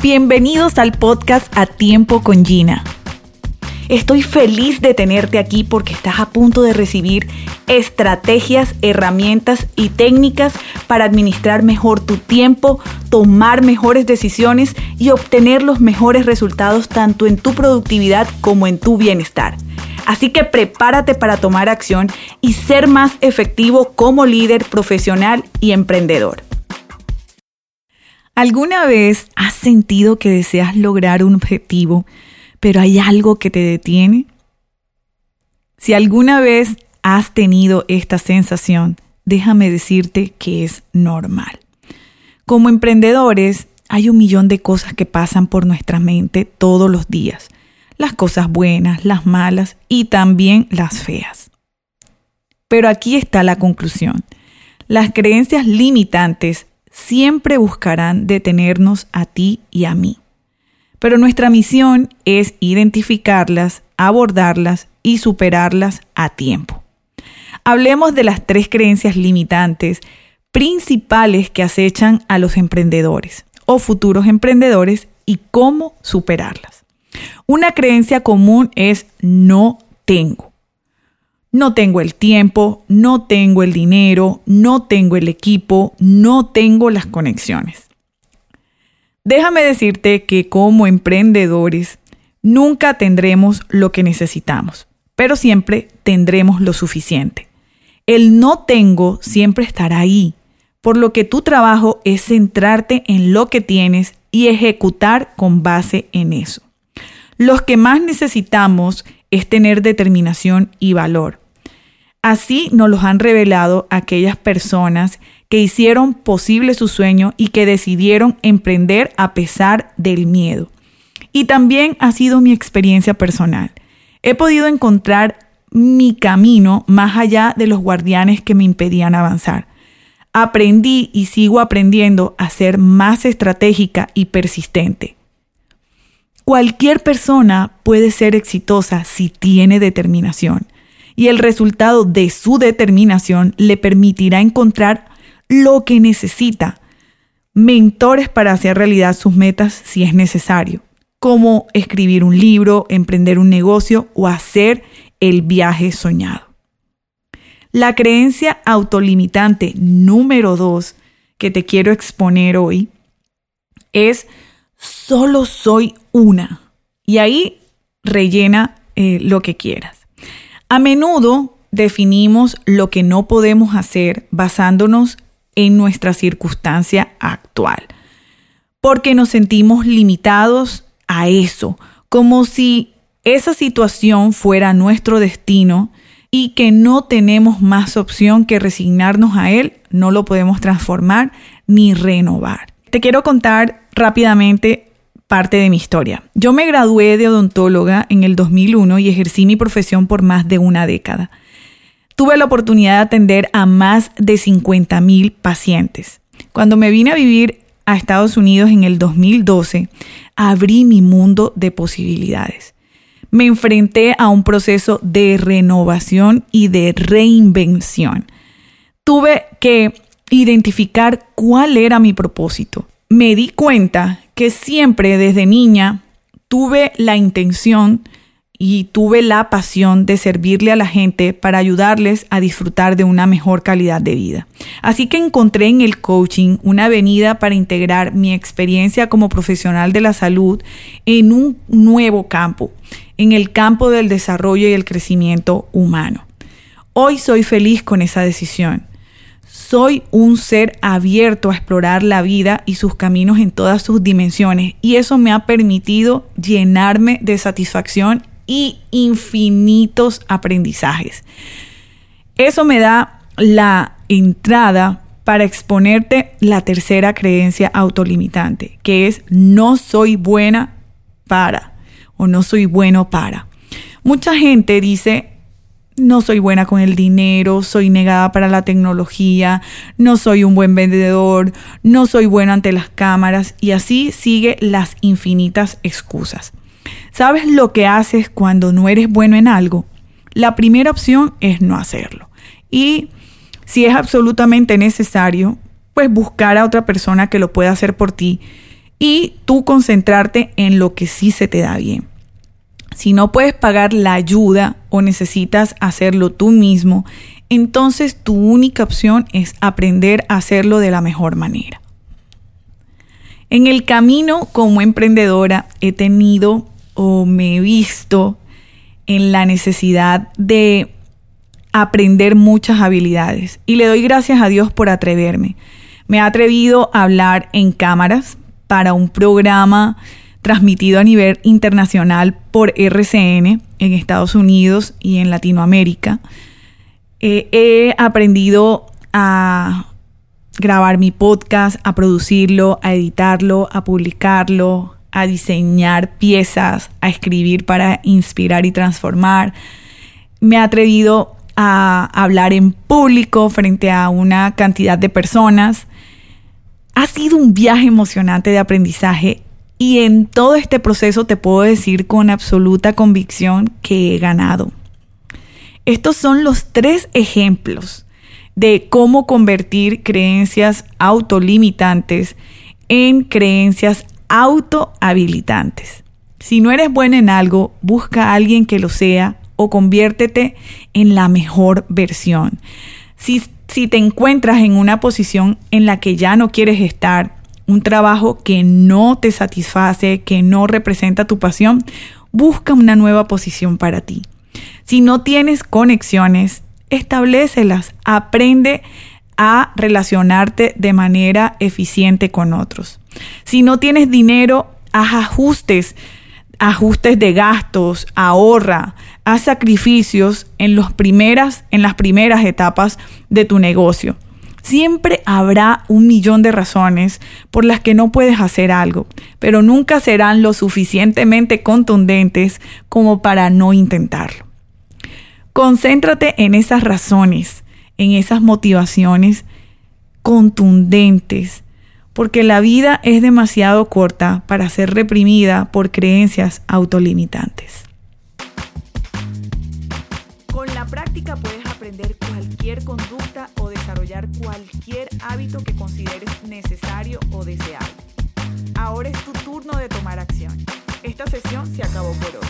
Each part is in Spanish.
Bienvenidos al podcast A Tiempo con Gina. Estoy feliz de tenerte aquí porque estás a punto de recibir estrategias, herramientas y técnicas para administrar mejor tu tiempo, tomar mejores decisiones y obtener los mejores resultados tanto en tu productividad como en tu bienestar. Así que prepárate para tomar acción y ser más efectivo como líder profesional y emprendedor. ¿Alguna vez has sentido que deseas lograr un objetivo, pero hay algo que te detiene? Si alguna vez has tenido esta sensación, déjame decirte que es normal. Como emprendedores, hay un millón de cosas que pasan por nuestra mente todos los días. Las cosas buenas, las malas y también las feas. Pero aquí está la conclusión. Las creencias limitantes siempre buscarán detenernos a ti y a mí. Pero nuestra misión es identificarlas, abordarlas y superarlas a tiempo. Hablemos de las tres creencias limitantes principales que acechan a los emprendedores o futuros emprendedores y cómo superarlas. Una creencia común es no tengo. No tengo el tiempo, no tengo el dinero, no tengo el equipo, no tengo las conexiones. Déjame decirte que como emprendedores nunca tendremos lo que necesitamos, pero siempre tendremos lo suficiente. El no tengo siempre estará ahí, por lo que tu trabajo es centrarte en lo que tienes y ejecutar con base en eso. Los que más necesitamos es tener determinación y valor. Así nos los han revelado aquellas personas que hicieron posible su sueño y que decidieron emprender a pesar del miedo. Y también ha sido mi experiencia personal. He podido encontrar mi camino más allá de los guardianes que me impedían avanzar. Aprendí y sigo aprendiendo a ser más estratégica y persistente. Cualquier persona puede ser exitosa si tiene determinación y el resultado de su determinación le permitirá encontrar lo que necesita, mentores para hacer realidad sus metas si es necesario, como escribir un libro, emprender un negocio o hacer el viaje soñado. La creencia autolimitante número dos que te quiero exponer hoy es solo soy una. Y ahí rellena eh, lo que quieras. A menudo definimos lo que no podemos hacer basándonos en nuestra circunstancia actual, porque nos sentimos limitados a eso, como si esa situación fuera nuestro destino y que no tenemos más opción que resignarnos a él, no lo podemos transformar ni renovar. Te quiero contar rápidamente parte de mi historia. Yo me gradué de odontóloga en el 2001 y ejercí mi profesión por más de una década. Tuve la oportunidad de atender a más de 50 mil pacientes. Cuando me vine a vivir a Estados Unidos en el 2012, abrí mi mundo de posibilidades. Me enfrenté a un proceso de renovación y de reinvención. Tuve que identificar cuál era mi propósito, me di cuenta que siempre desde niña tuve la intención y tuve la pasión de servirle a la gente para ayudarles a disfrutar de una mejor calidad de vida. Así que encontré en el coaching una avenida para integrar mi experiencia como profesional de la salud en un nuevo campo, en el campo del desarrollo y el crecimiento humano. Hoy soy feliz con esa decisión soy un ser abierto a explorar la vida y sus caminos en todas sus dimensiones y eso me ha permitido llenarme de satisfacción y infinitos aprendizajes. Eso me da la entrada para exponerte la tercera creencia autolimitante, que es no soy buena para o no soy bueno para. Mucha gente dice, no soy buena con el dinero, soy negada para la tecnología, no soy un buen vendedor, no soy bueno ante las cámaras y así sigue las infinitas excusas. ¿Sabes lo que haces cuando no eres bueno en algo? La primera opción es no hacerlo. Y si es absolutamente necesario, pues buscar a otra persona que lo pueda hacer por ti y tú concentrarte en lo que sí se te da bien. Si no puedes pagar la ayuda o necesitas hacerlo tú mismo, entonces tu única opción es aprender a hacerlo de la mejor manera. En el camino como emprendedora he tenido o me he visto en la necesidad de aprender muchas habilidades y le doy gracias a Dios por atreverme. Me he atrevido a hablar en cámaras para un programa transmitido a nivel internacional por RCN en Estados Unidos y en Latinoamérica. Eh, he aprendido a grabar mi podcast, a producirlo, a editarlo, a publicarlo, a diseñar piezas, a escribir para inspirar y transformar. Me he atrevido a hablar en público frente a una cantidad de personas. Ha sido un viaje emocionante de aprendizaje y en todo este proceso te puedo decir con absoluta convicción que he ganado. Estos son los tres ejemplos de cómo convertir creencias autolimitantes en creencias autohabilitantes. Si no eres bueno en algo, busca a alguien que lo sea o conviértete en la mejor versión. Si, si te encuentras en una posición en la que ya no quieres estar, un trabajo que no te satisface, que no representa tu pasión, busca una nueva posición para ti. Si no tienes conexiones, establecelas, aprende a relacionarte de manera eficiente con otros. Si no tienes dinero, haz ajustes, ajustes de gastos, ahorra, haz sacrificios en, en las primeras etapas de tu negocio. Siempre habrá un millón de razones por las que no puedes hacer algo, pero nunca serán lo suficientemente contundentes como para no intentarlo. Concéntrate en esas razones, en esas motivaciones contundentes, porque la vida es demasiado corta para ser reprimida por creencias autolimitantes. Con la práctica puedes aprender cualquier conducta o cualquier hábito que consideres necesario o deseable. Ahora es tu turno de tomar acción. Esta sesión se acabó por hoy.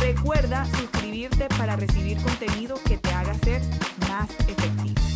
Recuerda suscribirte para recibir contenido que te haga ser más efectivo.